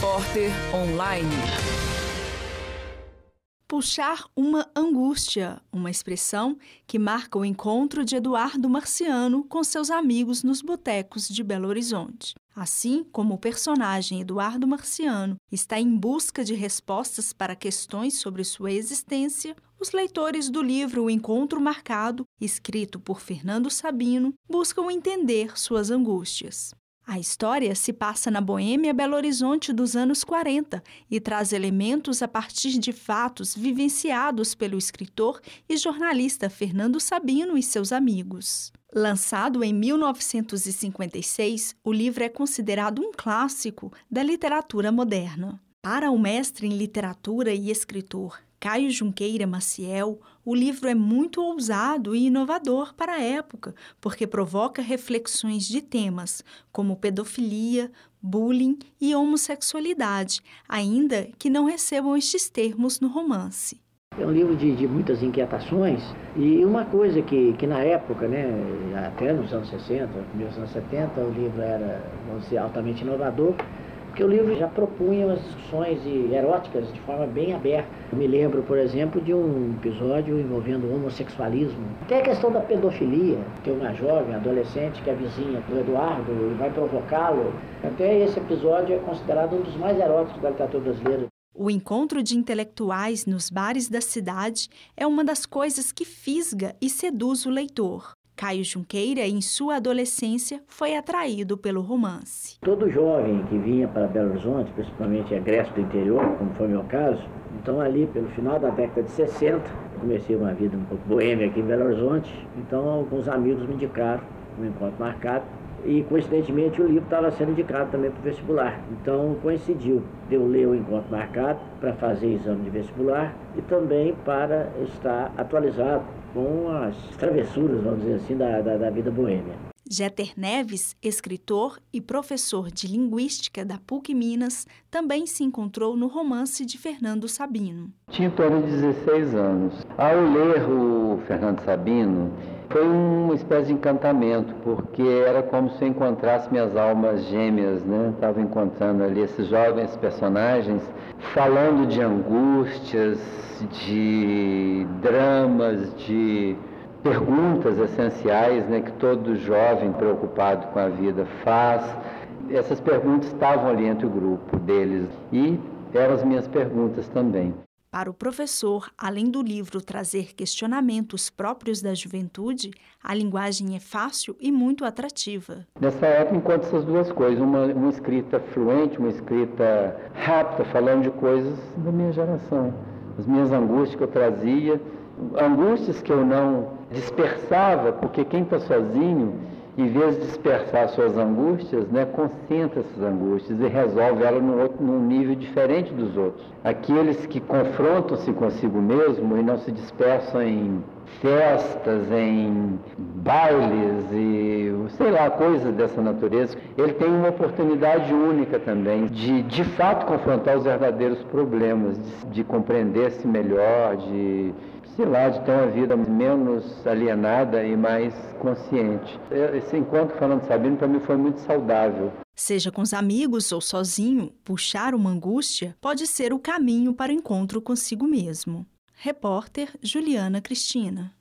Repórter Online. Puxar uma angústia, uma expressão que marca o encontro de Eduardo Marciano com seus amigos nos botecos de Belo Horizonte. Assim como o personagem Eduardo Marciano está em busca de respostas para questões sobre sua existência, os leitores do livro O Encontro Marcado, escrito por Fernando Sabino, buscam entender suas angústias. A história se passa na Boêmia Belo Horizonte dos anos 40 e traz elementos a partir de fatos vivenciados pelo escritor e jornalista Fernando Sabino e seus amigos. Lançado em 1956, o livro é considerado um clássico da literatura moderna. Para o mestre em literatura e escritor Caio Junqueira Maciel, o livro é muito ousado e inovador para a época, porque provoca reflexões de temas como pedofilia, bullying e homossexualidade, ainda que não recebam estes termos no romance. É um livro de, de, muitas inquietações e uma coisa que, que na época, né, até nos anos 60, nos anos 70, o livro era, vamos dizer, altamente inovador, porque o livro já propunha umas discussões eróticas de forma bem aberta. Eu me lembro, por exemplo, de um episódio envolvendo homossexualismo. Até a questão da pedofilia. Tem uma jovem, adolescente, que é vizinha do Eduardo e vai provocá-lo. Até esse episódio é considerado um dos mais eróticos da literatura brasileira. O encontro de intelectuais nos bares da cidade é uma das coisas que fisga e seduz o leitor. Caio Junqueira, em sua adolescência, foi atraído pelo romance. Todo jovem que vinha para Belo Horizonte, principalmente egresso do interior, como foi meu caso, então ali pelo final da década de 60, comecei uma vida um pouco boêmia aqui em Belo Horizonte, então alguns amigos me indicaram um encontro marcado e coincidentemente o livro estava sendo indicado também para o vestibular. Então coincidiu de eu ler o encontro marcado para fazer exame de vestibular e também para estar atualizado com as travessuras, vamos dizer assim, da, da, da vida boêmia. Jeter Neves, escritor e professor de linguística da PUC Minas, também se encontrou no romance de Fernando Sabino. Tinha em torno de 16 anos. Ao ler o Fernando Sabino, foi uma espécie de encantamento, porque era como se eu encontrasse minhas almas gêmeas, né? Estava encontrando ali esses jovens personagens falando de angústias, de dramas, de perguntas essenciais né, que todo jovem preocupado com a vida faz. Essas perguntas estavam ali entre o grupo deles e eram as minhas perguntas também. Para o professor, além do livro trazer questionamentos próprios da juventude, a linguagem é fácil e muito atrativa. Nessa época, encontro essas duas coisas: uma, uma escrita fluente, uma escrita rápida, falando de coisas da minha geração, as minhas angústias que eu trazia, angústias que eu não dispersava, porque quem está sozinho em vez de dispersar suas angústias, né, concentra essas angústias e resolve elas num, outro, num nível diferente dos outros. Aqueles que confrontam-se consigo mesmo e não se dispersam em festas, em bailes e sei lá, coisas dessa natureza, ele tem uma oportunidade única também de de fato confrontar os verdadeiros problemas, de, de compreender-se melhor, de sei lá, de ter uma vida menos alienada e mais consciente. Esse encontro falando Sabino para mim foi muito saudável. Seja com os amigos ou sozinho, puxar uma angústia pode ser o caminho para o encontro consigo mesmo. Repórter Juliana Cristina.